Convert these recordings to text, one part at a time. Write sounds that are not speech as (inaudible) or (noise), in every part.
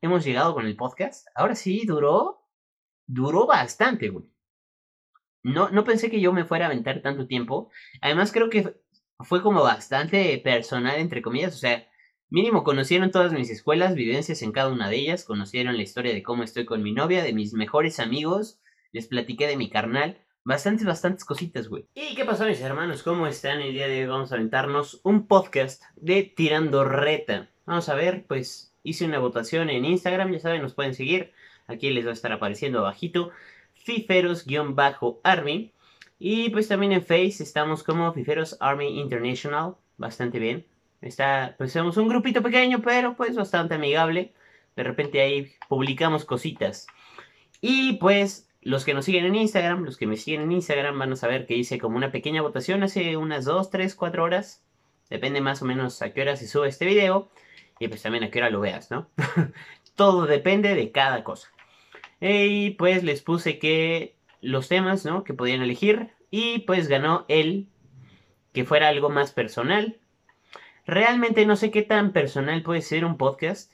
hemos llegado con el podcast. Ahora sí, duró, duró bastante, güey. No, no pensé que yo me fuera a aventar tanto tiempo. Además, creo que fue como bastante personal, entre comillas. O sea, mínimo conocieron todas mis escuelas, vivencias en cada una de ellas. Conocieron la historia de cómo estoy con mi novia, de mis mejores amigos. Les platiqué de mi carnal. Bastantes, bastantes cositas, güey. ¿Y qué pasó, mis hermanos? ¿Cómo están? El día de hoy vamos a aventarnos un podcast de Tirando Reta. Vamos a ver, pues hice una votación en Instagram, ya saben, nos pueden seguir. Aquí les va a estar apareciendo abajito. Fiferos-Army. Y pues también en Face estamos como Fiferos Army International. Bastante bien. Está, pues somos un grupito pequeño, pero pues bastante amigable. De repente ahí publicamos cositas. Y pues los que nos siguen en Instagram, los que me siguen en Instagram van a saber que hice como una pequeña votación hace unas 2, 3, 4 horas. Depende más o menos a qué hora se sube este video. Y pues también a qué hora lo veas, ¿no? (laughs) Todo depende de cada cosa. Y pues les puse que los temas, ¿no? Que podían elegir. Y pues ganó el que fuera algo más personal. Realmente no sé qué tan personal puede ser un podcast.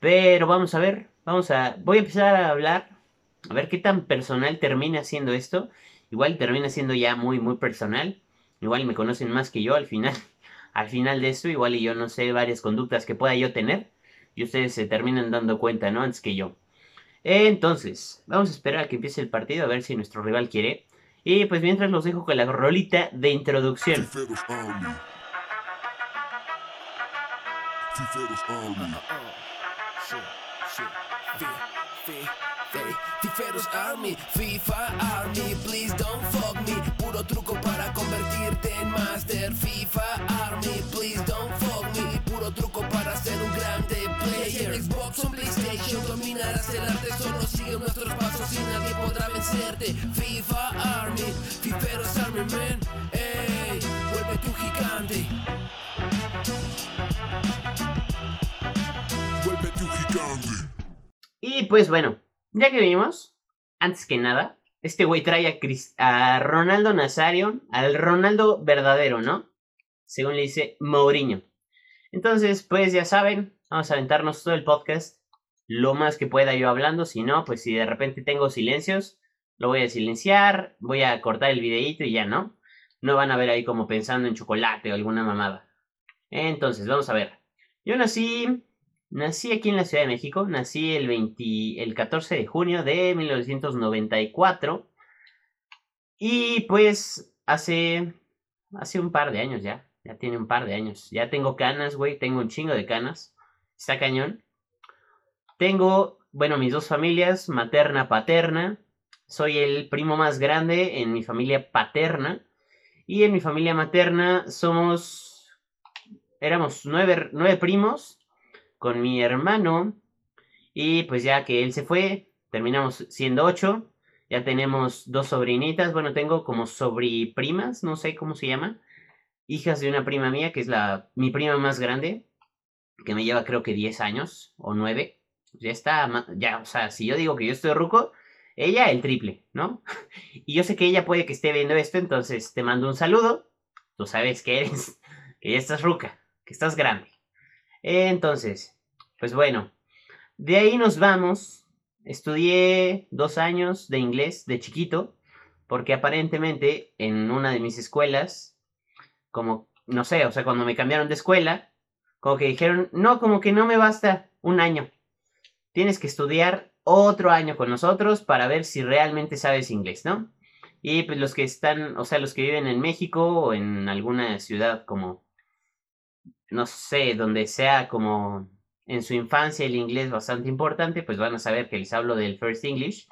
Pero vamos a ver. Vamos a. Voy a empezar a hablar a ver qué tan personal termina siendo esto. Igual termina siendo ya muy, muy personal. Igual me conocen más que yo al final. (laughs) Al final de esto, igual y yo no sé varias conductas que pueda yo tener. Y ustedes se terminan dando cuenta, ¿no? Antes que yo. Entonces, vamos a esperar a que empiece el partido a ver si nuestro rival quiere. Y pues mientras los dejo con la rolita de introducción. Tiferos Army, FIFA Army, please don't fuck me. Puro truco para convertirte en Master. FIFA Army, please don't fuck me. Puro truco para ser un grande player. Xbox o PlayStation dominarás el arte. Solo sigue nuestros pasos y nadie podrá vencerte. FIFA Army, Fiferos Army, man. Ey, vuelve tu gigante. Vuelve tu gigante. Y pues bueno, ya que vimos, antes que nada, este güey trae a, Ronaldo Nazario, al Ronaldo verdadero, ¿no? Según le dice Mourinho. Entonces, pues ya saben, vamos a aventarnos todo el podcast lo más que pueda yo hablando. Si no, pues si de repente tengo silencios, lo voy a silenciar, voy a cortar el videíto y ya, ¿no? No van a ver ahí como pensando en chocolate o alguna mamada. Entonces, vamos a ver. Yo nací Nací aquí en la Ciudad de México, nací el, 20, el 14 de junio de 1994. Y pues hace, hace un par de años ya, ya tiene un par de años. Ya tengo canas, güey, tengo un chingo de canas. Está cañón. Tengo, bueno, mis dos familias, materna, paterna. Soy el primo más grande en mi familia paterna. Y en mi familia materna somos, éramos nueve, nueve primos con mi hermano. Y pues ya que él se fue, terminamos siendo ocho. Ya tenemos dos sobrinitas. Bueno, tengo como sobriprimas, no sé cómo se llama. Hijas de una prima mía, que es la mi prima más grande. Que me lleva creo que 10 años o 9. Ya está, ya, o sea, si yo digo que yo estoy ruco, ella el triple, ¿no? (laughs) y yo sé que ella puede que esté viendo esto, entonces te mando un saludo. Tú sabes que eres, que ya estás ruca, que estás grande. Entonces, pues bueno, de ahí nos vamos. Estudié dos años de inglés de chiquito, porque aparentemente en una de mis escuelas, como, no sé, o sea, cuando me cambiaron de escuela, como que dijeron, no, como que no me basta un año. Tienes que estudiar otro año con nosotros para ver si realmente sabes inglés, ¿no? Y pues los que están, o sea, los que viven en México o en alguna ciudad como, no sé, donde sea como en su infancia el inglés bastante importante, pues van a saber que les hablo del First English.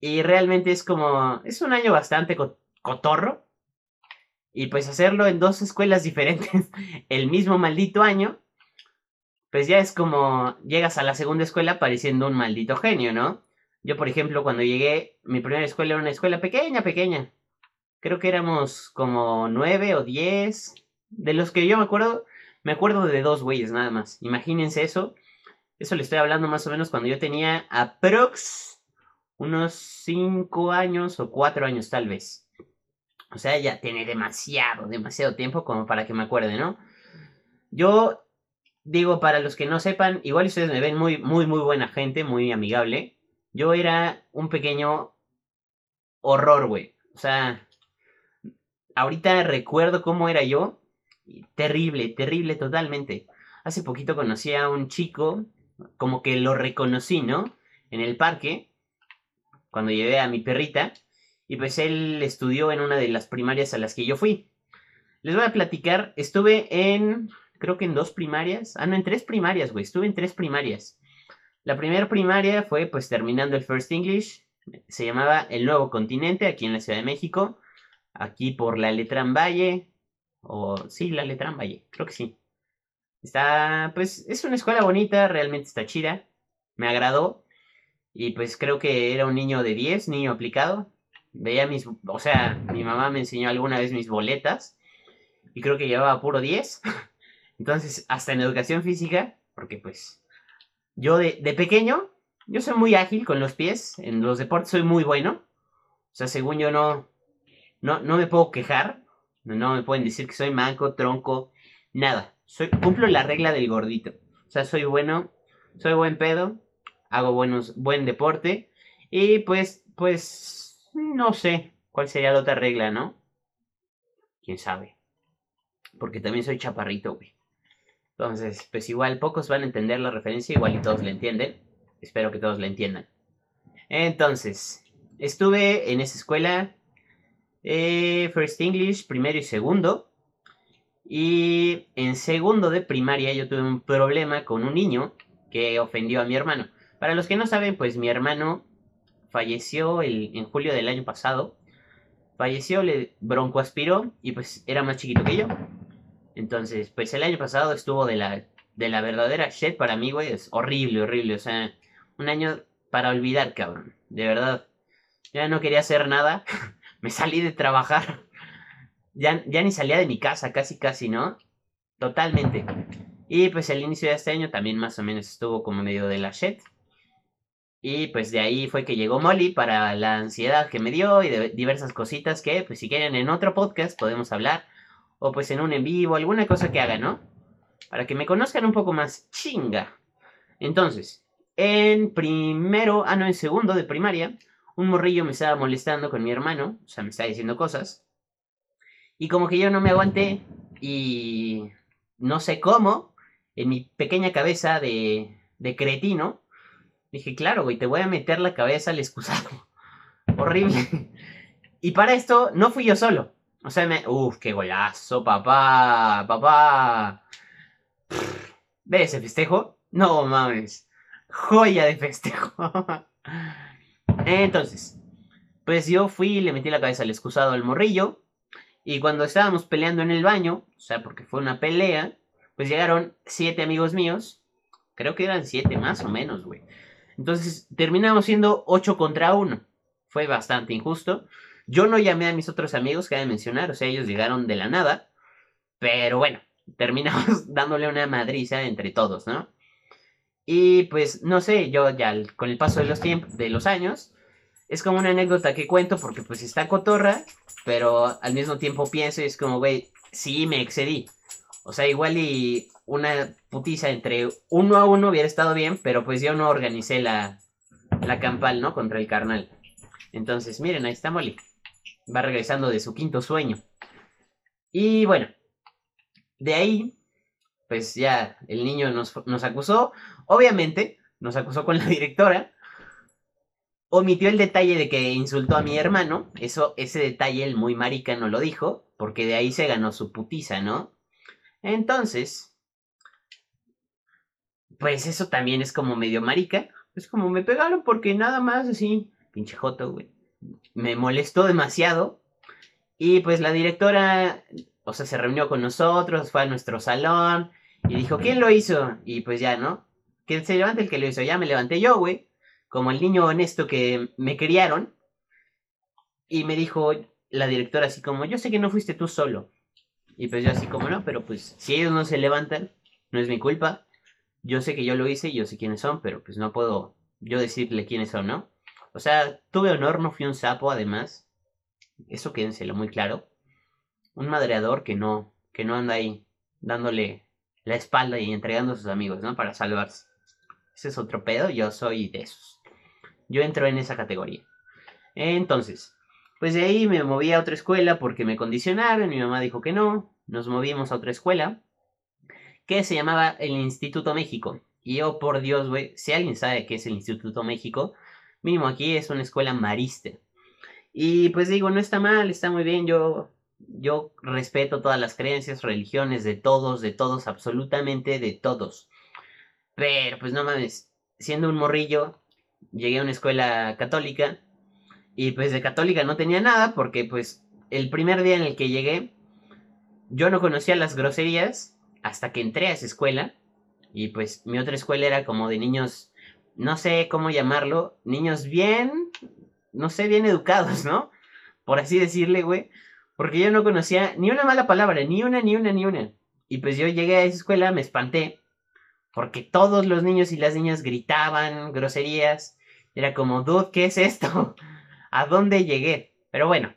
Y realmente es como, es un año bastante cotorro. Y pues hacerlo en dos escuelas (laughs) diferentes el mismo maldito año, pues ya es como llegas a la segunda escuela pareciendo un maldito genio, ¿no? Yo, por ejemplo, cuando llegué, mi primera escuela era una escuela pequeña, pequeña. Creo que éramos como nueve o diez. De los que yo me acuerdo, me acuerdo de dos güeyes nada más. Imagínense eso. Eso le estoy hablando más o menos cuando yo tenía aprox unos 5 años o 4 años tal vez. O sea, ya tiene demasiado, demasiado tiempo como para que me acuerde, ¿no? Yo digo, para los que no sepan, igual ustedes me ven muy, muy, muy buena gente, muy amigable. Yo era un pequeño horror, güey. O sea, ahorita recuerdo cómo era yo. Terrible, terrible totalmente. Hace poquito conocí a un chico, como que lo reconocí, ¿no? En el parque, cuando llevé a mi perrita. Y pues él estudió en una de las primarias a las que yo fui. Les voy a platicar, estuve en, creo que en dos primarias. Ah, no, en tres primarias, güey. Estuve en tres primarias. La primera primaria fue pues terminando el First English. Se llamaba El Nuevo Continente, aquí en la Ciudad de México. Aquí por la Letrán Valle. O sí, la Letrán Valle, creo que sí. Está, pues, es una escuela bonita, realmente está chida. Me agradó. Y pues creo que era un niño de 10, niño aplicado. Veía mis, o sea, mi mamá me enseñó alguna vez mis boletas. Y creo que llevaba puro 10. (laughs) Entonces, hasta en educación física, porque pues yo de, de pequeño, yo soy muy ágil con los pies. En los deportes soy muy bueno. O sea, según yo no, no, no me puedo quejar. No me pueden decir que soy manco, tronco, nada. Soy, cumplo la regla del gordito. O sea, soy bueno, soy buen pedo, hago buenos, buen deporte. Y pues, pues, no sé cuál sería la otra regla, ¿no? Quién sabe. Porque también soy chaparrito, güey. Entonces, pues igual pocos van a entender la referencia, igual y todos la entienden. Espero que todos la entiendan. Entonces, estuve en esa escuela eh, First English, primero y segundo. Y en segundo de primaria yo tuve un problema con un niño que ofendió a mi hermano. Para los que no saben, pues mi hermano falleció en julio del año pasado. Falleció, le broncoaspiró y pues era más chiquito que yo. Entonces, pues el año pasado estuvo de la, de la verdadera shit para mí, güey. Es horrible, horrible. O sea, un año para olvidar, cabrón. De verdad. Ya no quería hacer nada. (laughs) Me salí de trabajar. Ya, ya ni salía de mi casa, casi, casi, ¿no? Totalmente. Y pues el inicio de este año también más o menos estuvo como medio de la shit. Y pues de ahí fue que llegó Molly para la ansiedad que me dio y de diversas cositas que, pues si quieren en otro podcast podemos hablar o pues en un en vivo, alguna cosa que haga, ¿no? Para que me conozcan un poco más. Chinga. Entonces, en primero, ah, no, en segundo de primaria, un morrillo me estaba molestando con mi hermano, o sea, me estaba diciendo cosas. Y como que yo no me aguanté y no sé cómo, en mi pequeña cabeza de, de cretino, dije, claro, güey, te voy a meter la cabeza al excusado. (laughs) Horrible. Y para esto no fui yo solo. O sea, me... Uf, qué golazo, papá, papá. ¿Ves ese festejo? No mames. Joya de festejo. (laughs) Entonces, pues yo fui y le metí la cabeza al excusado al morrillo. Y cuando estábamos peleando en el baño, o sea, porque fue una pelea, pues llegaron siete amigos míos. Creo que eran siete más o menos, güey. Entonces terminamos siendo ocho contra uno. Fue bastante injusto. Yo no llamé a mis otros amigos que de mencionar, o sea, ellos llegaron de la nada. Pero bueno, (laughs) terminamos (laughs) dándole una madriza entre todos, ¿no? Y pues, no sé, yo ya con el paso de los tiempos, de los años, es como una anécdota que cuento porque pues está cotorra, pero al mismo tiempo pienso y es como, güey, sí me excedí. O sea, igual y una putiza entre uno a uno hubiera estado bien, pero pues yo no organicé la, la campal, ¿no? Contra el carnal. Entonces, miren, ahí está Molly va regresando de su quinto sueño. Y bueno, de ahí, pues ya el niño nos, acusó, obviamente, nos acusó con la directora, omitió el detalle de que insultó a mi hermano, eso, ese detalle el muy marica no lo dijo, porque de ahí se ganó su putiza, ¿no? Entonces, pues eso también es como medio marica, es como me pegaron porque nada más así, pinche joto, güey me molestó demasiado. Y pues la directora, o sea, se reunió con nosotros, fue a nuestro salón y dijo, ¿quién lo hizo? Y pues ya, ¿no? Que se levante el que lo hizo. Ya me levanté yo, güey, como el niño honesto que me criaron. Y me dijo la directora así como, yo sé que no fuiste tú solo. Y pues yo así como, no, pero pues si ellos no se levantan, no es mi culpa. Yo sé que yo lo hice, yo sé quiénes son, pero pues no puedo yo decirle quiénes son, ¿no? O sea, tuve honor, no fui un sapo, además. Eso quédenselo muy claro. Un madreador que no, que no anda ahí dándole la espalda y entregando a sus amigos, ¿no? Para salvarse. Ese es otro pedo, yo soy de esos. Yo entro en esa categoría. Entonces, pues de ahí me moví a otra escuela porque me condicionaron, mi mamá dijo que no, nos movimos a otra escuela que se llamaba el Instituto México. Y yo, por Dios, güey, si alguien sabe qué es el Instituto México, mínimo aquí es una escuela marista. Y pues digo, no está mal, está muy bien, yo, yo respeto todas las creencias, religiones de todos, de todos, absolutamente de todos. Pero pues no mames, siendo un morrillo, llegué a una escuela católica y pues de católica no tenía nada porque pues el primer día en el que llegué, yo no conocía las groserías hasta que entré a esa escuela y pues mi otra escuela era como de niños, no sé cómo llamarlo, niños bien, no sé, bien educados, ¿no? Por así decirle, güey. Porque yo no conocía ni una mala palabra, ni una, ni una, ni una. Y pues yo llegué a esa escuela, me espanté. Porque todos los niños y las niñas gritaban groserías. Era como, dude, ¿qué es esto? (laughs) ¿A dónde llegué? Pero bueno,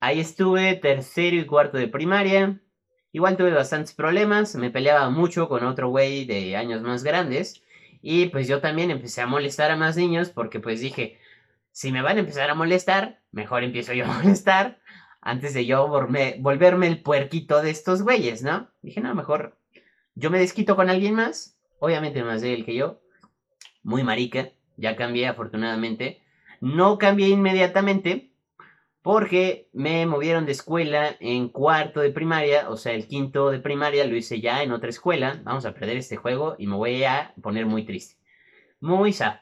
ahí estuve tercero y cuarto de primaria. Igual tuve bastantes problemas, me peleaba mucho con otro güey de años más grandes. Y pues yo también empecé a molestar a más niños porque pues dije, si me van a empezar a molestar, mejor empiezo yo a (laughs) molestar antes de yo volverme el puerquito de estos güeyes, ¿no? Dije, no, mejor yo me desquito con alguien más, obviamente más de él que yo, muy marica, ya cambié afortunadamente. No cambié inmediatamente, porque me movieron de escuela en cuarto de primaria, o sea, el quinto de primaria lo hice ya en otra escuela. Vamos a perder este juego y me voy a poner muy triste. Muy sad.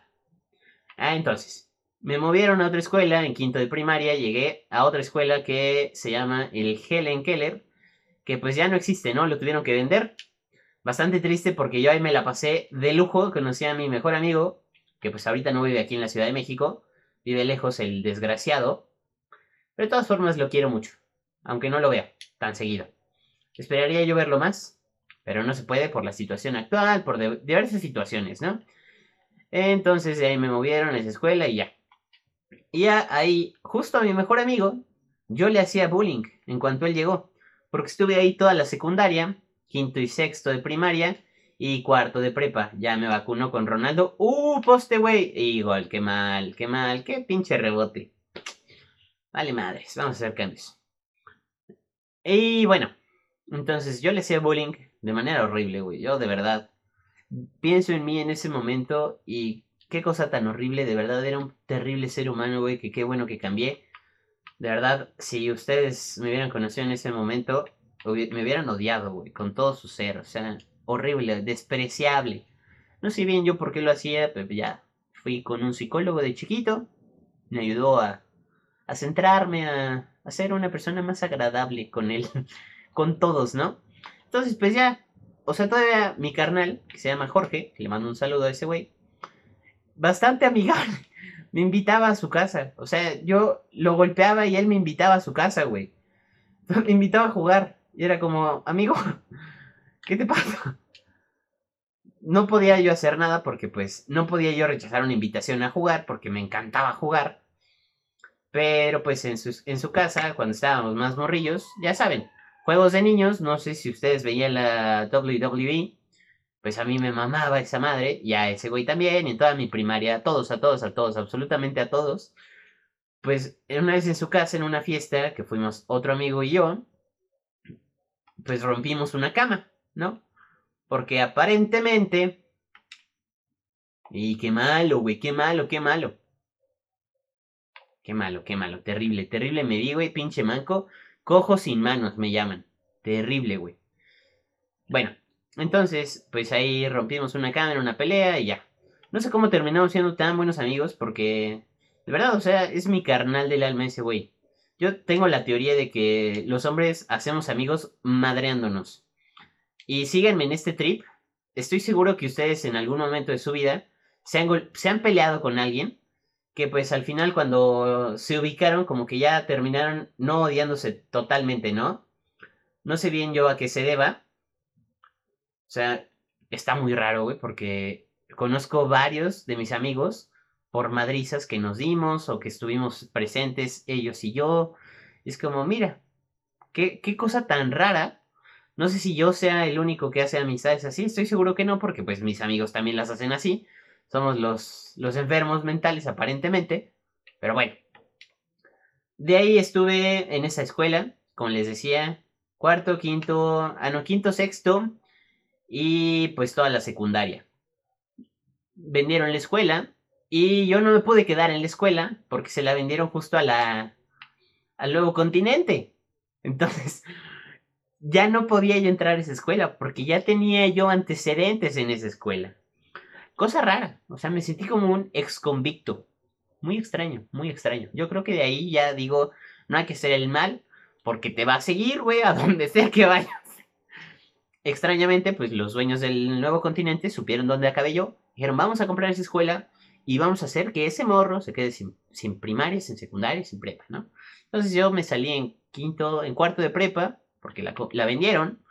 Ah, entonces, me movieron a otra escuela en quinto de primaria, llegué a otra escuela que se llama el Helen Keller, que pues ya no existe, ¿no? Lo tuvieron que vender. Bastante triste porque yo ahí me la pasé de lujo, conocí a mi mejor amigo, que pues ahorita no vive aquí en la Ciudad de México, vive lejos el desgraciado, pero de todas formas lo quiero mucho, aunque no lo vea tan seguido. Esperaría yo verlo más, pero no se puede por la situación actual, por diversas situaciones, ¿no? Entonces de ahí me movieron a esa escuela y ya. Y ya ahí, justo a mi mejor amigo, yo le hacía bullying en cuanto él llegó, porque estuve ahí toda la secundaria, quinto y sexto de primaria, y cuarto de prepa. Ya me vacunó con Ronaldo. ¡Uh, poste, güey! Y gol, qué mal, qué mal, qué pinche rebote. Vale madres, vamos a hacer cambios. Y bueno, entonces yo le hacía bullying de manera horrible, güey. Yo de verdad pienso en mí en ese momento y qué cosa tan horrible. De verdad era un terrible ser humano, güey. Que qué bueno que cambié. De verdad, si ustedes me hubieran conocido en ese momento, me hubieran odiado, güey, con todo su ser. O sea, horrible, despreciable. No sé bien yo por qué lo hacía, pero ya fui con un psicólogo de chiquito. Me ayudó a centrarme, a, a ser una persona más agradable con él, (laughs) con todos, ¿no? Entonces, pues ya, o sea, todavía mi carnal, que se llama Jorge, que le mando un saludo a ese güey, bastante amigable, (laughs) me invitaba a su casa. O sea, yo lo golpeaba y él me invitaba a su casa, güey. (laughs) Me invitaba a jugar. Y era como, amigo, (laughs) ¿qué te pasa? No podía yo hacer nada porque pues no podía yo rechazar una invitación a jugar porque me encantaba jugar. Pero pues en su, en su casa, cuando estábamos más morrillos, ya saben, juegos de niños, no sé si ustedes veían la WWE, pues a mí me mamaba esa madre, y a ese güey también, y en toda mi primaria, todos, a todos, a todos, absolutamente a todos. Pues una vez en su casa, en una fiesta, que fuimos otro amigo y yo, pues rompimos una cama, ¿no? Porque aparentemente... Y qué malo, güey, qué malo, qué malo. Qué malo, qué malo, terrible, terrible me di, güey, pinche manco. Cojo sin manos me llaman. Terrible, güey. Bueno, entonces, pues ahí rompimos una cámara, una pelea y ya. No sé cómo terminamos siendo tan buenos amigos porque, de verdad, o sea, es mi carnal del alma ese güey. Yo tengo la teoría de que los hombres hacemos amigos madreándonos. Y síganme en este trip. Estoy seguro que ustedes en algún momento de su vida se han, se han peleado con alguien que pues al final cuando se ubicaron como que ya terminaron no odiándose totalmente, ¿no? No sé bien yo a qué se deba. O sea, está muy raro, güey, porque conozco varios de mis amigos por madrizas que nos dimos o que estuvimos presentes ellos y yo. Es como, mira, qué, cosa tan rara. No sé si yo sea el único que hace amistades así, estoy seguro que no, porque pues mis amigos también las hacen así. Somos los, los enfermos mentales aparentemente. Pero bueno. De ahí estuve en esa escuela, como les decía, cuarto, quinto, ah no, quinto, sexto y pues toda la secundaria. Vendieron la escuela y yo no me pude quedar en la escuela porque se la vendieron justo a la al nuevo continente. Entonces, (laughs) ya no podía yo entrar a esa escuela porque ya tenía yo antecedentes en esa escuela. Cosa rara, o sea, me sentí como un ex convicto. Muy extraño, muy extraño. Yo creo que de ahí ya digo, no hay que ser el mal porque te va a seguir, güey, a (laughs) donde sea que vayas. Extrañamente, pues los dueños del nuevo continente supieron dónde acabé yo. Dijeron, vamos a comprar esa escuela y vamos a hacer que ese morro se quede sin, sin primaria, sin secundaria, sin prepa, ¿no? Entonces yo me salí en quinto, en cuarto de prepa, porque la, la vendieron,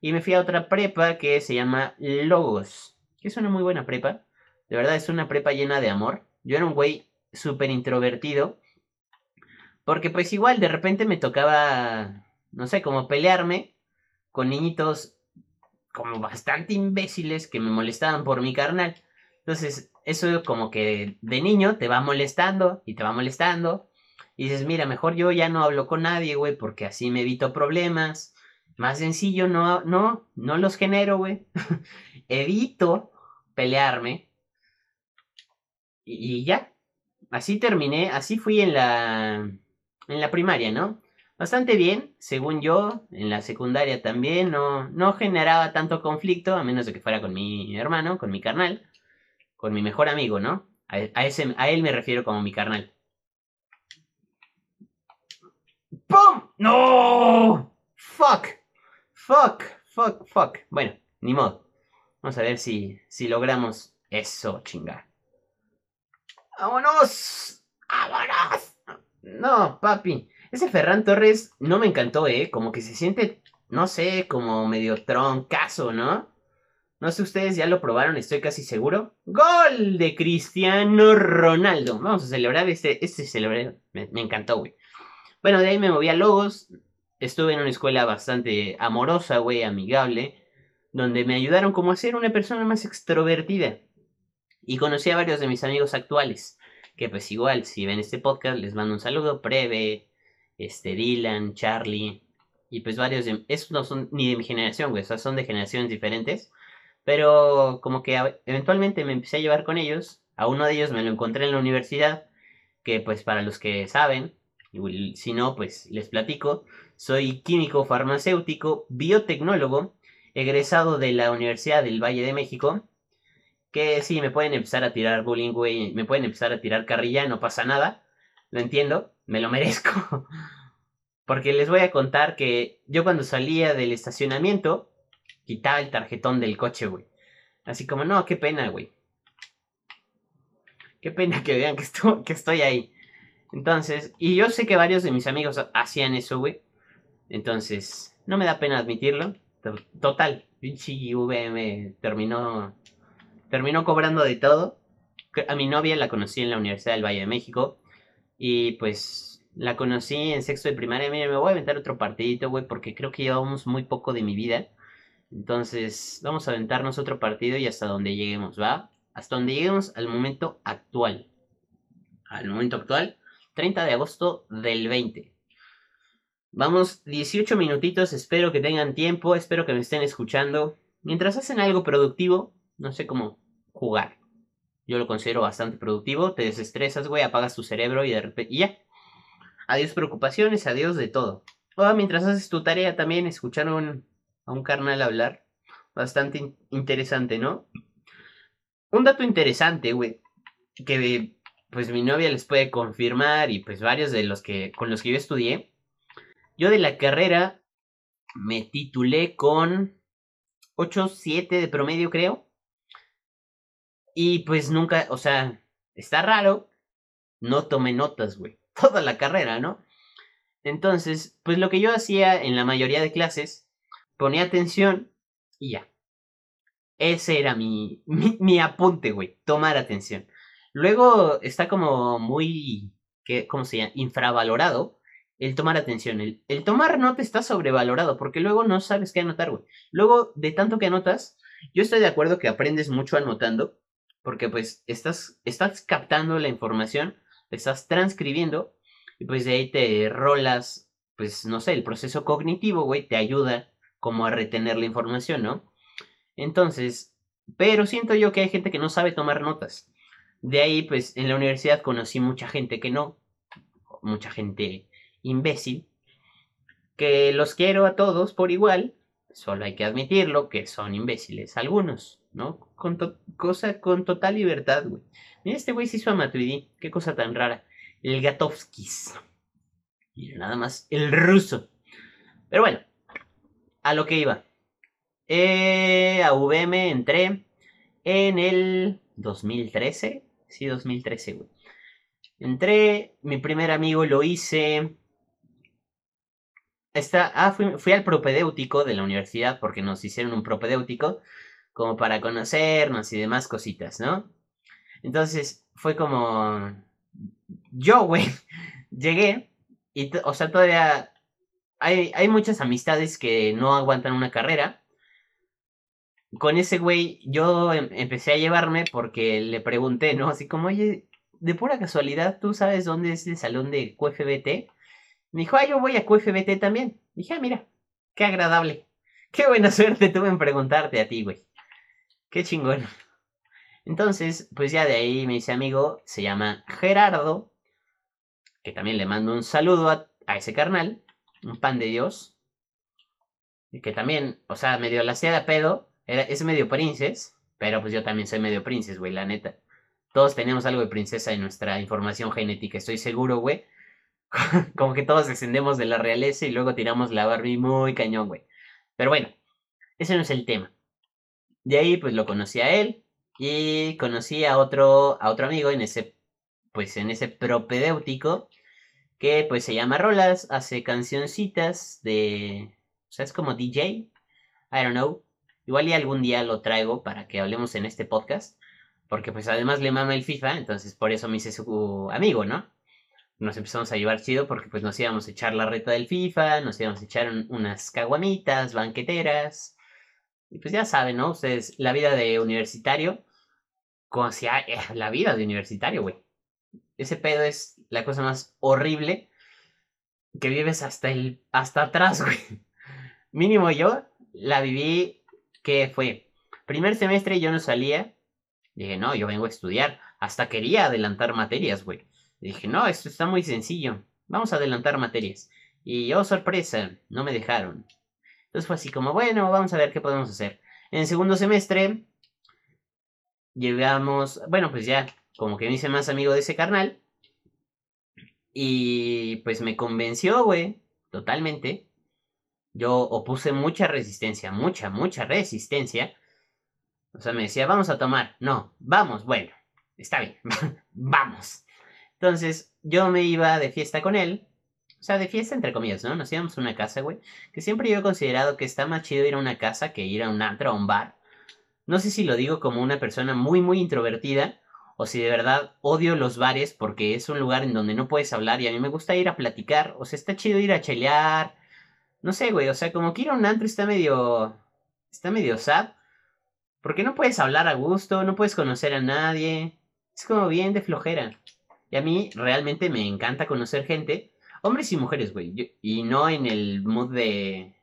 y me fui a otra prepa que se llama Logos, que es una muy buena prepa. De verdad es una prepa llena de amor. Yo era un güey súper introvertido, porque pues igual de repente me tocaba, no sé, como pelearme con niñitos como bastante imbéciles que me molestaban por mi carnal. Entonces, eso como que de niño te va molestando y te va molestando. Y dices, mira, mejor yo ya no hablo con nadie, güey, porque así me evito problemas. Más sencillo, no, no, no los genero, güey. (laughs) evito pelearme. Y, y, ya. Así terminé, así fui en la, en la primaria, ¿no? Bastante bien, según yo, en la secundaria también, no, no generaba tanto conflicto, a menos de que fuera con mi hermano, con mi carnal con mi mejor amigo, ¿no? A, ese, a él me refiero como mi carnal. ¡Pum! ¡No! ¡Fuck! ¡Fuck! ¡Fuck! ¡Fuck! Bueno, ni modo. Vamos a ver si, si logramos eso, chingar. ¡Vámonos! ¡Vámonos! No, papi. Ese Ferran Torres no me encantó, ¿eh? Como que se siente, no sé, como medio troncazo, ¿no? No sé ustedes ya lo probaron, estoy casi seguro. Gol de Cristiano Ronaldo. Vamos a celebrar este, este celebrar. Me, encantó, güey. Bueno, de ahí me moví a Logos. Estuve en una escuela bastante amorosa, güey, amigable. Donde me ayudaron como a ser una persona más extrovertida. Y conocí a varios de mis amigos actuales. Que pues igual, si ven este podcast, les mando un saludo. Preve, este, Dylan, Charlie. Y pues varios de... Esos no son ni de mi generación, güey. O son de generaciones diferentes. Pero como que eventualmente me empecé a llevar con ellos. A uno de ellos me lo encontré en la universidad, que pues para los que saben, si no, pues les platico. Soy químico farmacéutico, biotecnólogo, egresado de la Universidad del Valle de México. Que sí, me pueden empezar a tirar bullying, me pueden empezar a tirar carrilla, no pasa nada. Lo entiendo, me lo (laughs) merezco. Porque les voy a contar que yo cuando salía del estacionamiento, quitaba el tarjetón del coche, güey. Así como, no, qué pena, güey. Qué pena que vean que, estoy ahí. Entonces, y yo sé que varios de mis amigos hacían eso, güey. Entonces, no me da pena admitirlo. Total, pinche VM terminó, terminó cobrando de todo. A mi novia la conocí en la Universidad del Valle de México. Y pues la conocí en sexto de primaria. Mira, me voy a aventar otro partidito, güey, porque creo que llevamos muy poco de mi vida. Entonces, vamos a aventarnos otro partido y hasta donde lleguemos, ¿va? Hasta donde lleguemos al momento actual. Al momento actual, 30 de agosto del 20. Vamos 18 minutitos, espero que tengan tiempo, espero que me estén escuchando. Mientras hacen algo productivo, no sé cómo jugar. Yo lo considero bastante productivo, te desestresas, güey, apagas tu cerebro y de repente... Y ya. Adiós preocupaciones, adiós de todo. O mientras haces tu tarea también, escuchar un, a un carnal hablar. Bastante interesante, ¿no? Un dato interesante, güey, que pues mi novia les puede confirmar y pues varios de los que con los que yo estudié. Yo de la carrera me titulé con 8, 7 de promedio, creo. Y pues nunca, o sea, está raro. No tomé notas, güey. (laughs) Toda la carrera, ¿no? Entonces, pues lo que yo hacía en la mayoría de clases ponía atención y ya. Ese era (laughs) mi, mi, apunte, güey, tomar atención. Luego está como muy, ¿qué, ¿cómo se llama? Infravalorado el tomar atención. El, el tomar nota está sobrevalorado porque luego no sabes qué anotar, güey. Luego, de tanto que anotas, yo estoy de acuerdo que aprendes mucho anotando porque pues estás, estás captando la información, estás transcribiendo y pues de ahí te rolas, pues no sé, el proceso cognitivo, güey, te ayuda como a retener la información, ¿no? Entonces, pero siento yo que hay gente que no sabe tomar notas. De ahí, pues en la universidad conocí mucha gente que no, mucha gente imbécil, que los quiero a todos por igual, solo hay que admitirlo que son imbéciles algunos, ¿no? Con, cosa, con total libertad, güey. Mira, este güey se hizo a Matuidi, qué cosa tan rara. El Gatovskis. Y nada más, el ruso. Pero bueno, a lo que iba. Eh, a VM entré en el 2013. Sí, 2013, güey. Entré, mi primer amigo lo hice. Está, ah, fui, fui, al propedéutico de la universidad porque nos hicieron un propedéutico como para conocernos y demás cositas, ¿no? Entonces fue como... Yo, güey, (laughs) llegué y, o sea, todavía hay, hay muchas amistades que no aguantan una carrera. Con ese güey yo em, empecé a llevarme porque le pregunté, ¿no? Así como, oye, de pura casualidad, ¿tú sabes dónde es el salón de QFBT? Me dijo, ah, yo voy a QFBT también. Dije, ah, mira, qué agradable. Qué buena (laughs) suerte tuve en preguntarte a ti, güey. Qué chingón. Entonces, pues ya de ahí me hice amigo, se llama Gerardo, que también le mando un saludo a ese carnal un pan de Dios. Y que también, o sea, medio la hacía de pedo. Es medio princes. Pero pues yo también soy medio princes, güey, la neta. Todos tenemos algo de princesa en nuestra información genética, estoy seguro, güey. (laughs) Como que todos descendemos de la realeza y luego tiramos la Barbie muy cañón, güey. Pero bueno, ese no es el tema. De ahí, pues lo conocí a él. Y conocí a otro, a otro amigo en ese, pues en ese propedéutico que pues se llama Rolas, hace cancioncitas de... O sea, es como DJ. I don't know. Igual y algún día lo traigo para que hablemos en este podcast. Porque pues además le mama el FIFA, entonces por eso me hice su amigo, ¿no? Nos empezamos a llevar chido porque pues nos íbamos a echar la reta del FIFA, nos íbamos a echar unas caguamitas, banqueteras. Y pues ya saben, ¿no? Ustedes, la vida de universitario, como si... Eh, la vida de universitario, güey. Ese pedo es la cosa más horrible que vives hasta el hasta atrás, (laughs) güey. Mínimo yo la viví que fue primer semestre yo no salía. Dije, "No, yo vengo a estudiar." Hasta quería adelantar materias, güey. Dije, "No, esto está muy sencillo. Vamos a adelantar materias." Y oh, sorpresa, no me dejaron. Entonces fue así como, bueno, vamos a ver qué podemos hacer. En segundo semestre llegamos, bueno, pues ya como que me hice más amigo de ese carnal. Y pues me convenció, güey, totalmente. Yo opuse mucha resistencia, mucha, mucha resistencia. O sea, me decía, vamos a tomar. No, vamos, bueno, está bien, (laughs) vamos. Entonces, yo me iba de fiesta con él. O sea, de fiesta entre comillas, ¿no? Nos íbamos a una casa, güey. Que siempre yo he considerado que está más chido ir a una casa que ir a un antro o un bar. No sé si lo digo como una persona muy, muy introvertida o si de verdad odio los bares porque es un lugar en donde no puedes hablar y a mí me gusta ir a platicar, o sea, está chido ir a chelear, no sé, güey, o sea, como que ir a un antro está medio, está medio sad, porque no puedes hablar a gusto, no puedes conocer a nadie, es como bien de flojera. Y a mí realmente me encanta conocer gente, hombres y mujeres, güey, y no en el mood de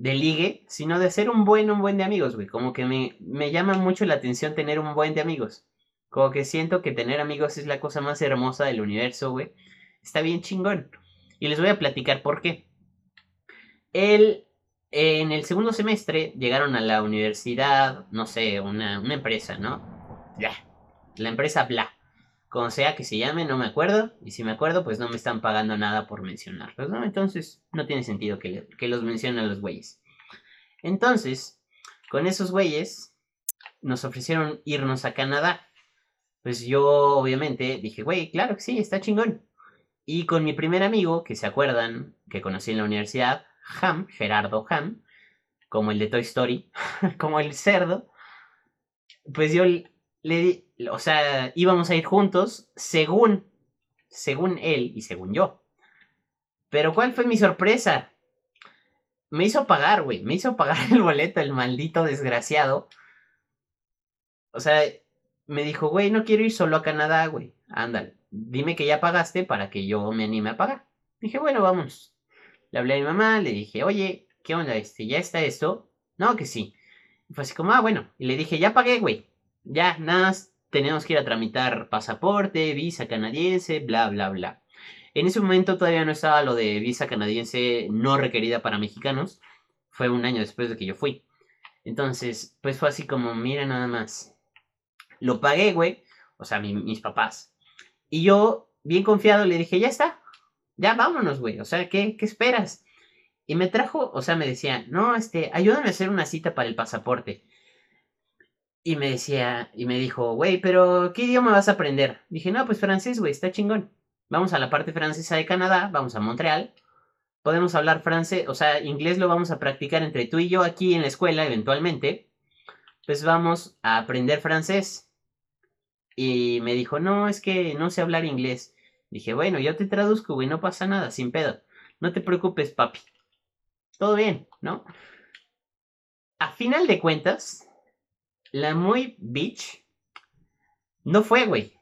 de ligue, sino de ser un buen, un buen de amigos, güey. Como que me, me llama mucho la atención tener un buen de amigos. Como que siento que tener amigos es la cosa más hermosa del universo, güey. Está bien chingón. Y les voy a platicar por qué. El, en el segundo semestre llegaron a la universidad, no sé, una, una empresa, ¿no? Ya. La empresa Bla. Como sea que se llame, no me acuerdo. Y si me acuerdo, pues no me están pagando nada por mencionarlos, ¿no? Entonces, no tiene sentido que, que los mencionen los güeyes. Entonces, con esos güeyes, nos ofrecieron irnos a Canadá pues yo obviamente dije, güey, claro que sí, está chingón. Y con mi primer amigo, que se acuerdan, que conocí en la universidad, Ham, Gerardo Ham, como el de Toy Story, (laughs) como el cerdo, pues yo le di, o sea, íbamos a ir juntos según, según él y según yo. Pero ¿cuál fue mi sorpresa? Me hizo pagar, güey. Me hizo pagar (laughs) el boleto, el maldito desgraciado. O sea, me dijo, güey, no quiero ir solo a Canadá, güey. Ándale, dime que ya pagaste para que yo me anime a pagar. Dije, bueno, vamos. Le hablé a mi mamá, le dije, oye, ¿qué onda este? ¿Ya está esto? No, que sí. Fue así como, ah, bueno. Y le dije, ya pagué, güey. Ya, nada más tenemos que ir a tramitar pasaporte, visa canadiense, bla, bla, bla. En ese momento todavía no estaba lo de visa canadiense no requerida para mexicanos. Fue un año después de que yo fui. Entonces, pues fue así como, mira nada más. Lo pagué, güey. O sea, mis papás. Y yo, bien confiado, le dije, ya está. Ya vámonos, güey. O sea, ¿qué, ¿qué esperas? Y me trajo, o sea, me decía, no, este, ayúdame a hacer una cita para el pasaporte. Y me decía, y me dijo, güey, pero ¿qué idioma vas a aprender? Dije, no, pues francés, güey, está chingón. Vamos a la parte francesa de Canadá, vamos a Montreal. Podemos hablar francés, o sea, inglés lo vamos a practicar entre tú y yo aquí en la escuela eventualmente. Pues vamos a aprender francés. Y me dijo, no, es que no sé hablar inglés. Dije, bueno, yo te traduzco, güey, no pasa nada, sin pedo. No te preocupes, papi. Todo bien, ¿no? A final de cuentas, la muy bitch no fue, güey.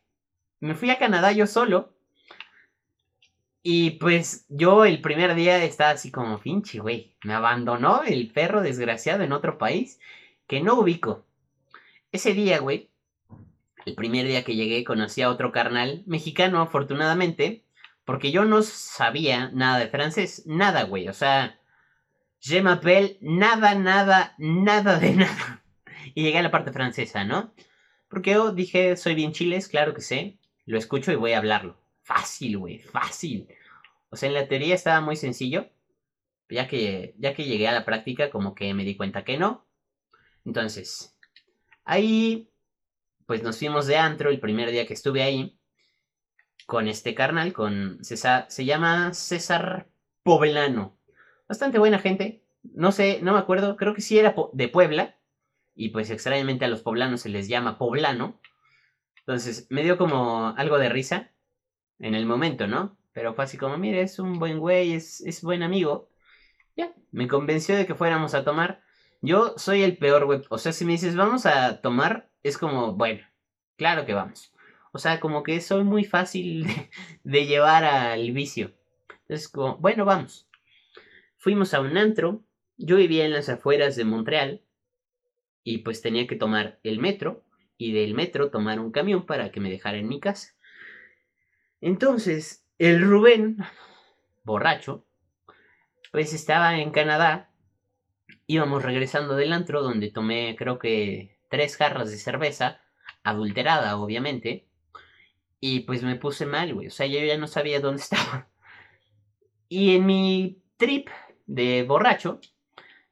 Me fui a Canadá yo solo. Y pues yo el primer día estaba así como finchi, güey. Me abandonó el perro desgraciado en otro país que no ubico. Ese día, güey, el primer día que llegué conocí a otro carnal mexicano, afortunadamente, porque yo no sabía nada de francés, nada, güey. O sea, je m'appelle nada, nada, nada de (laughs) nada. Y llegué a la parte francesa, ¿no? Porque yo dije, soy bien chiles, claro que sé. Lo escucho y voy a hablarlo. Fácil, güey, fácil. O sea, en la teoría estaba muy sencillo. Ya que, ya que llegué a la práctica, como que me di cuenta que no. Entonces, ahí, pues nos fuimos de antro el primer día que estuve ahí. Con este carnal, con César, se llama César Poblano. Bastante buena gente. No sé, no me acuerdo, creo que sí era de Puebla y pues extrañamente a los poblanos se les llama poblano. Entonces me dio como algo de risa en el momento, ¿no? Pero fue así como, mire, es un buen güey, es, es buen amigo. Ya, me convenció de que fuéramos a tomar. Yo soy el peor, güey. O sea, si me dices, vamos a tomar, es como, bueno, claro que vamos. O sea, como que soy muy fácil de, llevar al vicio. Entonces, como, bueno, vamos. Fuimos a un antro. Yo vivía en las afueras de Montreal y pues tenía que tomar el metro y del metro tomar un camión para que me dejara en mi casa. Entonces, el Rubén, borracho, pues estaba en Canadá, íbamos regresando del antro donde tomé creo que tres jarras de cerveza, adulterada obviamente, y pues me puse mal, güey, o sea, yo ya no sabía (laughs) dónde estaba. Y en mi trip de borracho,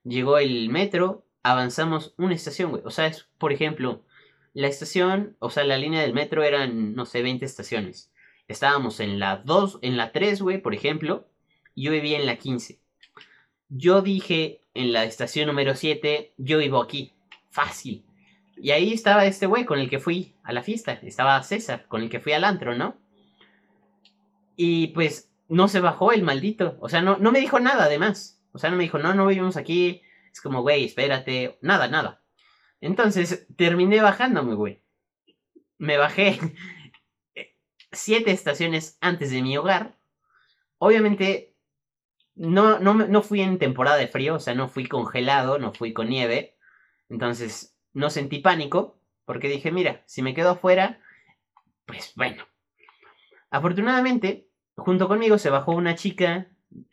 llegó el metro, avanzamos una estación, güey. O sea, es, por ejemplo, la estación, o sea, la línea del metro eran, no sé, 20 estaciones. Estábamos en la 2, en la 3, güey, por ejemplo. Yo vivía en la 15. Yo dije en la estación número 7, yo vivo aquí. Fácil. Y ahí estaba este güey con el que fui a la fiesta. Estaba César, con el que fui al antro, ¿no? Y pues no se bajó el maldito. O sea, no, no me dijo nada además. O sea, no me dijo, no, no vivimos aquí. Es como, güey, espérate. Nada, nada. Entonces, terminé bajándome, güey. Me bajé (laughs) siete estaciones antes de mi hogar. Obviamente, no, no, no fui en temporada de frío, o sea, no fui congelado, no fui con nieve. Entonces, no sentí pánico, porque dije, mira, si me quedo afuera, pues bueno. Afortunadamente, junto conmigo se bajó una chica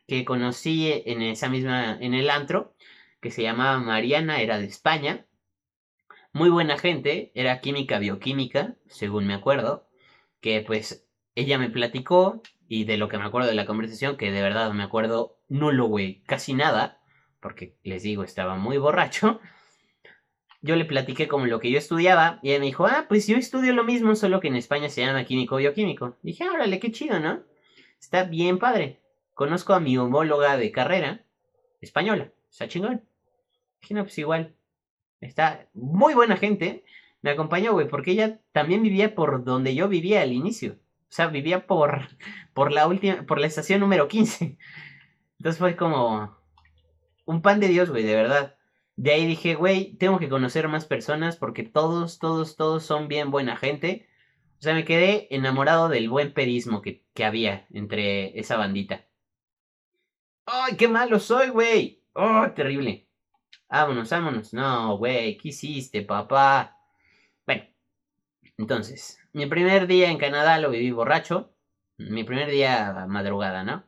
que conocí en esa misma, en el antro, que se llamaba Mariana, era de España. Muy buena gente, era química bioquímica, según me acuerdo, que pues ella me platicó y de lo que me acuerdo de la conversación, que de verdad me acuerdo nulo, güey, casi nada, porque les digo, estaba muy borracho. Yo le platiqué como lo que yo estudiaba y ella me dijo, ah, pues yo estudio lo mismo, solo que en España se llama químico bioquímico. Dije, órale, qué chido, ¿no? Está bien padre. Conozco a mi homóloga de carrera española, está chingón. Dije, no, pues igual. Está muy buena gente. Me acompañó, güey, porque ella también vivía por donde yo vivía al inicio. O sea, vivía por, por la última, por la estación número 15. Entonces fue como un pan de Dios, güey, de verdad. De ahí dije, güey, tengo que conocer más personas porque todos, todos, todos son bien buena gente. O sea, me quedé enamorado del buen pedismo que, que había entre esa bandita. ¡Ay, qué malo soy, güey! ¡Oh, terrible! Vámonos, vámonos. No, güey, ¿qué hiciste, papá? Bueno, entonces, mi primer día en Canadá lo viví borracho. Mi primer día madrugada, ¿no?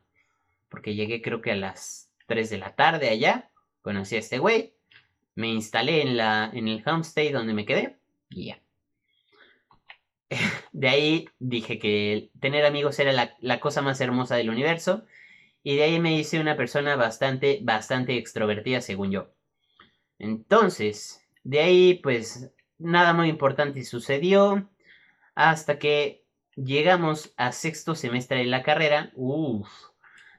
Porque llegué creo que a las 3 de la tarde allá. Conocí a este güey. Me instalé en, la, en el homestay donde me quedé. Y ya. (laughs) De ahí dije que tener amigos era la, la cosa más hermosa del universo. Y de ahí me hice una persona bastante, bastante extrovertida, según yo. Entonces, de ahí, pues, nada muy importante sucedió. Hasta que llegamos a sexto semestre de la carrera. Uff.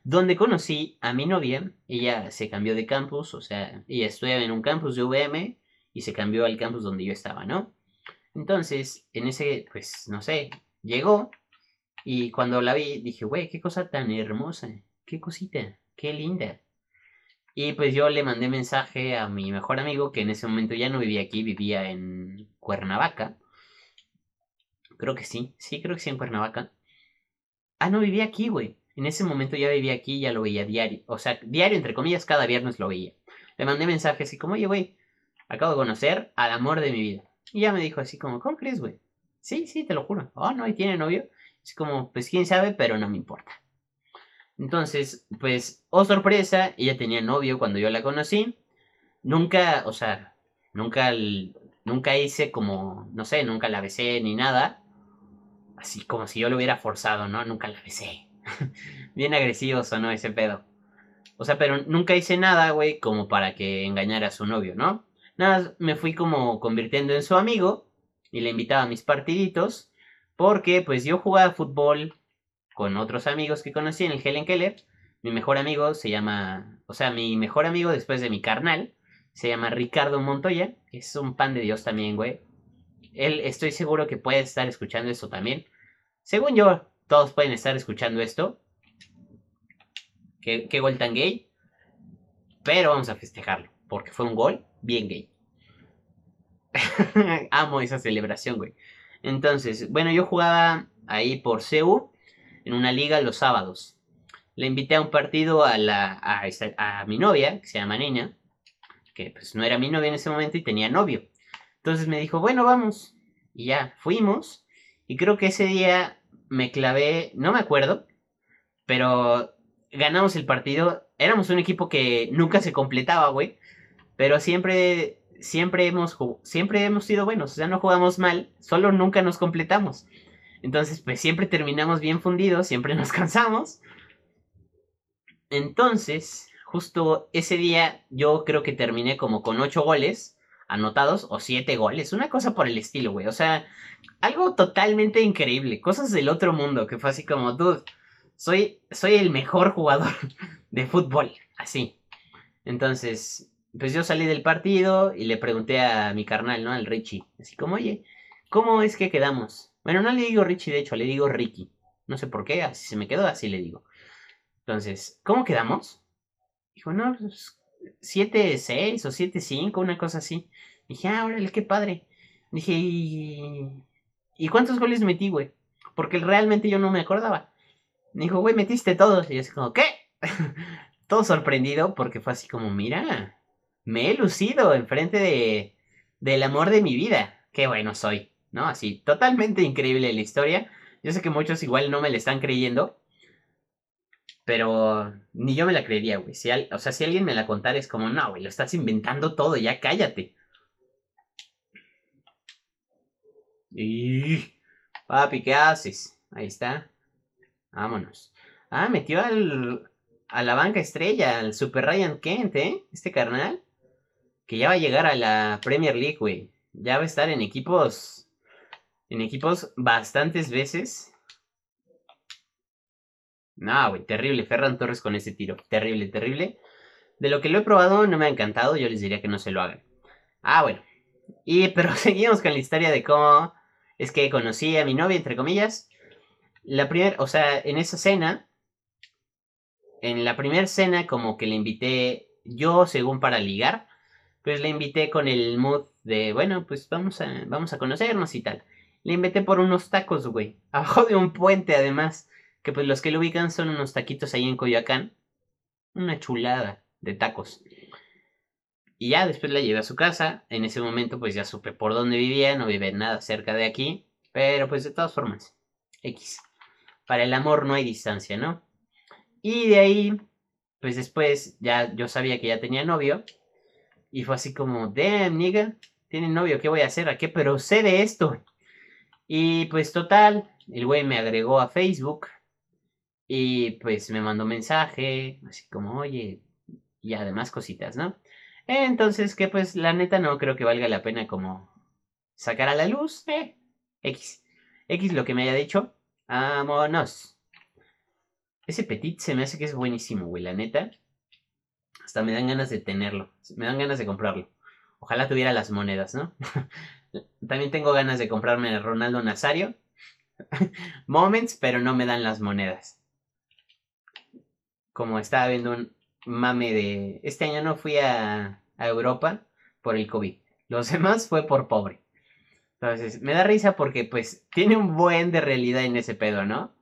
Donde conocí a mi novia. Ella se cambió de campus. O sea, ella estudiaba en un campus de UVM. Y se cambió al campus donde yo estaba, ¿no? Entonces, en ese, pues, no sé, llegó. Y cuando la vi, dije, güey, qué cosa tan hermosa qué cosita, qué linda. Y pues yo le mandé mensaje a mi mejor amigo, que en ese momento ya no vivía aquí, vivía en Cuernavaca. Creo que sí, sí, creo que sí en Cuernavaca. Ah, no vivía aquí, güey. En ese momento ya vivía aquí, ya lo veía diario. O sea, diario, entre comillas, cada viernes lo veía. Le mandé mensaje así como, oye, güey, acabo de conocer al amor de mi vida. Y ya me dijo así como, ¿cómo crees, güey? Sí, sí, te lo juro. Oh, no, y tiene novio. Así como, pues quién sabe, pero no me importa. Entonces, pues, oh sorpresa, ella tenía novio cuando yo la conocí. Nunca, o sea, nunca, nunca hice como, no sé, nunca la besé ni nada. Así como si yo lo hubiera forzado, ¿no? Nunca la besé. (laughs) Bien agresivo sonó ese pedo. O sea, pero nunca hice nada, güey, como para que engañara a su novio, ¿no? Nada, me fui como convirtiendo en su amigo y le invitaba a mis partiditos porque pues yo jugaba fútbol con otros amigos que conocí en el Helen Keller. Mi mejor amigo se llama, o sea, mi mejor amigo después de mi carnal, se llama Ricardo Montoya, es un pan de Dios también, güey. Él estoy seguro que puede estar escuchando esto también. Según yo, todos pueden estar escuchando esto. Qué, gol tan gay. Pero vamos a festejarlo, porque fue un gol bien gay. (laughs) Amo esa celebración, güey. Entonces, bueno, yo jugaba ahí por CEU en una liga los sábados. Le invité a un partido a, la, a, mi novia, que se llama Nina, que pues no era mi novia en ese momento y tenía novio. Entonces me dijo, bueno, vamos. Y ya, fuimos. Y creo que ese día me clavé, no me acuerdo, pero ganamos el partido. Éramos un equipo que nunca se completaba, güey. Pero siempre, siempre hemos, siempre hemos sido buenos. O sea, no jugamos mal, solo nunca nos completamos. Entonces, pues siempre terminamos bien fundidos, siempre nos (laughs) cansamos. Entonces, justo ese día yo creo que terminé como con ocho goles anotados o siete goles, una cosa por el estilo, güey. O sea, algo totalmente increíble, cosas del otro mundo, que fue así como, dude, soy, soy el mejor jugador (laughs) de fútbol, así. Entonces, pues yo salí del partido y le pregunté a mi carnal, ¿no? Al Richie, así como, oye, ¿cómo es que quedamos? Bueno, no le digo Richie, de hecho, le digo Ricky. No sé por qué, así se me quedó, así le digo. Entonces, ¿cómo quedamos? Dijo, no, 7-6 pues, o 7-5, una cosa así. Dije, ah, órale, qué padre. Dije, ¿y, ¿y cuántos goles metí, güey? Porque realmente yo no me acordaba. dijo, güey, metiste todos. Y yo como, ¿qué? (laughs) Todo sorprendido porque fue así como, mira, me he lucido enfrente de, del amor de mi vida. Qué bueno soy. ¿no? Así, totalmente increíble la historia. Yo sé que muchos igual no me la están creyendo, pero ni yo me la creería, güey. Si o sea, si alguien me la contara es como, no, güey, lo estás inventando todo, ya cállate. Y... Papi, ¿qué haces? Ahí está. Vámonos. Ah, metió al, a la banca estrella, al Super Ryan Kent, ¿eh? Este carnal. Que ya va a llegar a la Premier League, güey. Ya va a estar en equipos en equipos bastantes veces. No, güey, terrible. Ferran Torres con ese tiro. Terrible, terrible. De lo que lo he probado no me ha encantado. Yo les diría que no se lo hagan. Ah, bueno. Y, (laughs) pero seguimos con la historia de cómo es que conocí a mi novia, entre comillas. la primera, o sea, en esa cena, en la primera cena como que le invité yo según para ligar, pues le invité con el mood de, bueno, pues vamos a, vamos a conocernos y tal. Le invité por unos tacos, güey, (laughs) abajo de un puente además, que pues los que lo ubican son unos taquitos ahí en Coyoacán. Una chulada de tacos. Y ya después la llevé a su casa. En ese momento pues ya supe por dónde vivía, no vive nada cerca de aquí. Pero pues de todas formas, X. Para el amor no hay distancia, ¿no? Y de ahí, pues después ya yo sabía que ya tenía novio. Y fue así como, damn, nigga, tiene novio, ¿qué voy a hacer? ¿A qué procede esto? Y pues total, el güey me agregó a Facebook. Y pues me mandó mensaje, así como, oye, y además cositas, ¿no? Entonces, que pues la neta no creo que valga la pena como sacar a la luz, eh, X. X lo que me haya dicho, vámonos. Ese petit se me hace que es buenísimo, güey, la neta. Hasta me dan ganas de tenerlo, me dan ganas de comprarlo. Ojalá tuviera las monedas, ¿no? (laughs) También tengo ganas de comprarme el Ronaldo Nazario. (laughs) Moments, pero no me dan las monedas. Como estaba viendo un mame de... Este año no fui a, Europa por el COVID. Los (laughs) demás fue por pobre. Entonces, me da risa porque pues tiene un buen de realidad en ese pedo, ¿no?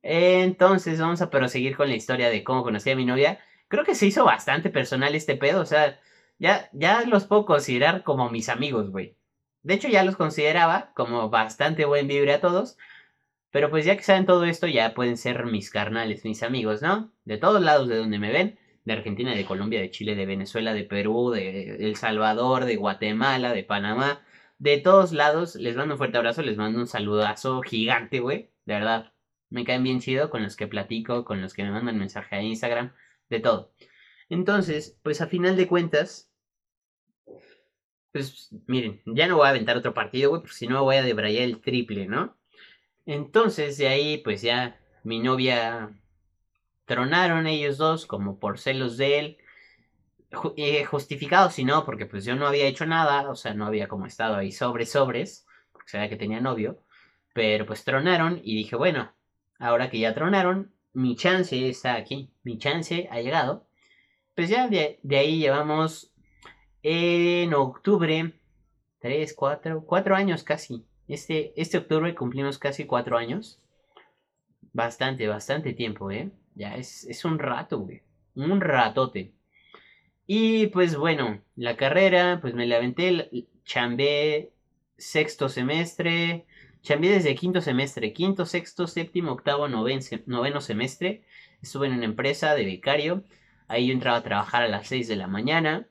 Entonces, vamos a proseguir con la historia de cómo conocí a mi novia. Creo que se hizo bastante personal este pedo, o sea, ya, ya los puedo considerar como mis amigos, güey. De hecho, ya los consideraba como bastante buen vibre a todos. Pero pues ya que saben todo esto, ya pueden ser mis carnales, mis amigos, ¿no? De todos lados de donde me ven. De Argentina, de Colombia, de Chile, de Venezuela, de Perú, de El Salvador, de Guatemala, de Panamá. De todos lados, les mando un fuerte abrazo, les mando un saludazo gigante, güey. De verdad, me caen bien chido con los que platico, con los que me mandan mensaje a Instagram, de todo. Entonces, pues a final de cuentas, pues miren, ya no voy a aventar otro partido, güey, porque si no voy a debrayar el triple, ¿no? Entonces de ahí, pues ya mi novia tronaron ellos dos como por celos de él. Eh, justificado si no, porque pues yo no había hecho nada, o sea, no había como estado ahí sobres, sobres, porque sabía que tenía novio, pero pues tronaron y dije, bueno, ahora que ya tronaron, mi chance está aquí, mi chance ha llegado. Pues ya de, de ahí llevamos en octubre, tres, cuatro, cuatro años casi. Este, este octubre cumplimos casi cuatro años. Bastante, bastante tiempo, ¿eh? Ya es, es un rato, güey. Un ratote. Y pues bueno, la carrera, pues me la aventé, chambé sexto semestre, chambé desde quinto semestre, quinto, sexto, séptimo, octavo, noveno semestre. Estuve en una empresa de becario. Ahí yo entraba a trabajar a las 6 de la mañana.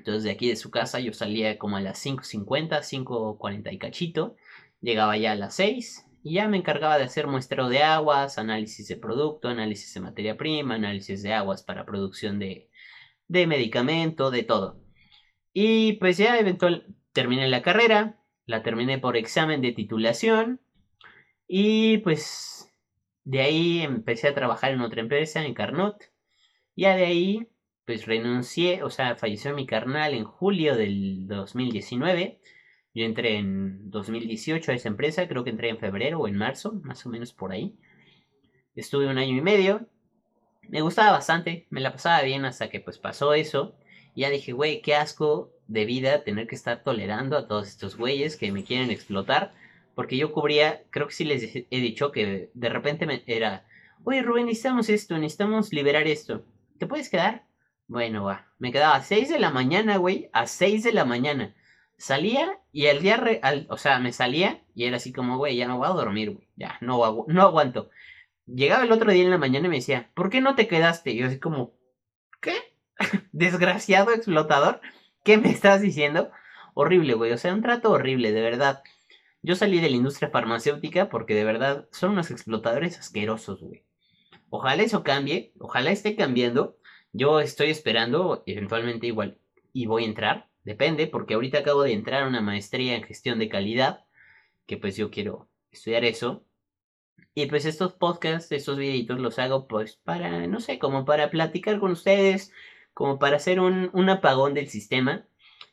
Entonces de aquí de su casa yo salía como a las 5.50, 5.40 y cachito. Llegaba ya a las 6 y ya me encargaba de hacer muestreo de aguas, análisis de producto, análisis de materia prima, análisis de aguas para producción de, de medicamento, de todo. Y pues ya eventual terminé la carrera, la terminé por examen de titulación y pues de ahí empecé a trabajar en otra empresa, en Carnot. Ya de ahí pues renuncié, o sea, falleció mi carnal en julio del 2019. Yo entré en 2018 a esa empresa, creo que entré en febrero o en marzo, más o menos por ahí. Estuve un año y medio. Me gustaba bastante, me la pasaba bien hasta que pues pasó eso. Ya dije, güey, qué asco de vida tener que estar tolerando a todos estos güeyes que me quieren explotar. Porque yo cubría, creo que sí les he dicho que de repente me era, oye Rubén, necesitamos esto, necesitamos liberar esto. ¿Te puedes quedar? Bueno, va. Me quedaba a 6 de la mañana, güey. A 6 de la mañana. Salía y el día, o sea, me salía y era así como, güey, ya no voy a dormir, güey. Ya, no, no aguanto. Llegaba el otro día en la mañana y me decía, ¿por qué no te quedaste? Y yo así como, ¿qué? (laughs) Desgraciado explotador. ¿Qué me estás diciendo? Horrible, güey. O sea, un trato horrible, de verdad. Yo salí de la industria farmacéutica porque de verdad son unos explotadores asquerosos, güey. Ojalá eso cambie, ojalá esté cambiando yo estoy esperando, eventualmente igual, y voy a entrar, depende, porque ahorita acabo de entrar a una maestría en gestión de calidad, que pues yo quiero estudiar eso. Y pues estos podcasts, estos videitos los hago pues para, no sé, como para platicar con ustedes, como para hacer un, un apagón del sistema.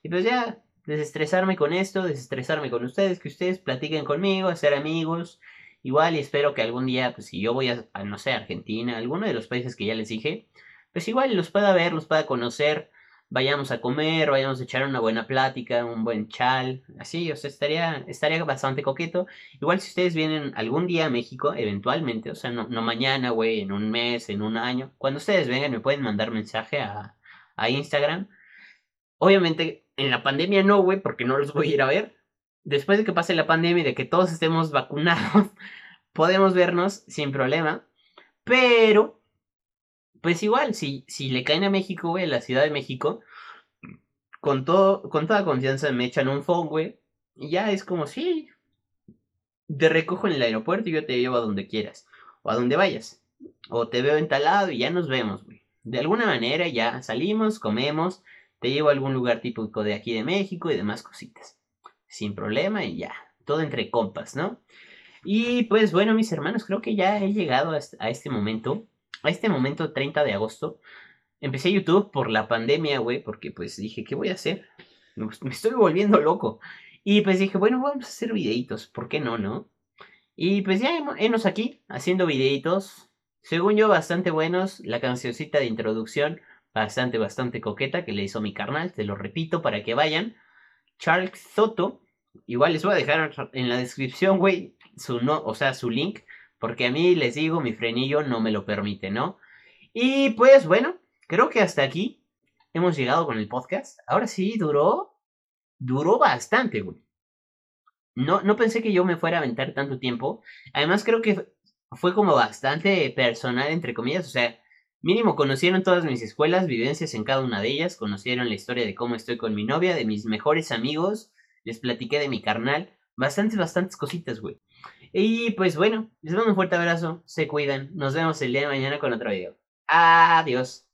Y pues ya, desestresarme con esto, desestresarme con ustedes, que ustedes platiquen conmigo, hacer amigos. Igual y espero que algún día, pues si yo voy a, no sé, Argentina, alguno de los países que ya les dije, pues igual los pueda ver, los pueda conocer, vayamos a comer, vayamos a echar una buena plática, un buen chal, así, o sea, estaría, estaría bastante coqueto. Igual si ustedes vienen algún día a México, eventualmente, o sea, no, mañana, güey, en un mes, en un año, cuando ustedes vengan me pueden mandar mensaje a, a Instagram. Obviamente, en la pandemia no, güey, porque no los voy a ir a ver. Después de que pase la pandemia y de que todos estemos vacunados, (laughs) podemos vernos sin problema. Pero pues igual, si, si le caen a México, güey, la Ciudad de México, con, todo, con toda confianza me echan un phone, güey, y ya es como, sí, te recojo en el aeropuerto y yo te llevo a donde quieras, o a donde vayas, o te veo entalado y ya nos vemos, güey. De alguna manera ya salimos, comemos, te llevo a algún lugar típico de aquí de México y demás cositas. Sin problema y ya, todo entre compas, ¿no? Y pues bueno, mis hermanos, creo que ya he llegado a este momento a este momento, 30 de agosto, empecé YouTube por la pandemia, güey, porque pues dije, ¿qué voy a hacer? Me estoy volviendo (laughs) loco. Y pues dije, bueno, vamos a hacer videitos, ¿por qué no, no? Y pues ya hemos aquí haciendo videitos, según yo, bastante buenos. La cancioncita de introducción, bastante, bastante coqueta que le hizo mi carnal, te lo repito para que vayan. Charles Soto, igual les voy a dejar en la descripción, güey, su no, o sea, su link porque a mí les digo, mi frenillo no me lo permite, ¿no? Y pues bueno, creo que hasta aquí hemos llegado con el podcast. Ahora sí, duró, duró bastante, güey. No, no pensé que yo me fuera a aventar tanto tiempo. Además creo que fue como bastante personal, entre comillas. O sea, mínimo conocieron todas mis escuelas, vivencias en cada una de ellas. Conocieron la historia de cómo estoy con mi novia, de mis mejores amigos. Les platiqué de mi carnal. Bastantes, bastantes cositas, güey. Y pues bueno, les mando un fuerte abrazo, se cuidan, nos vemos el día de mañana con otro video. Adiós.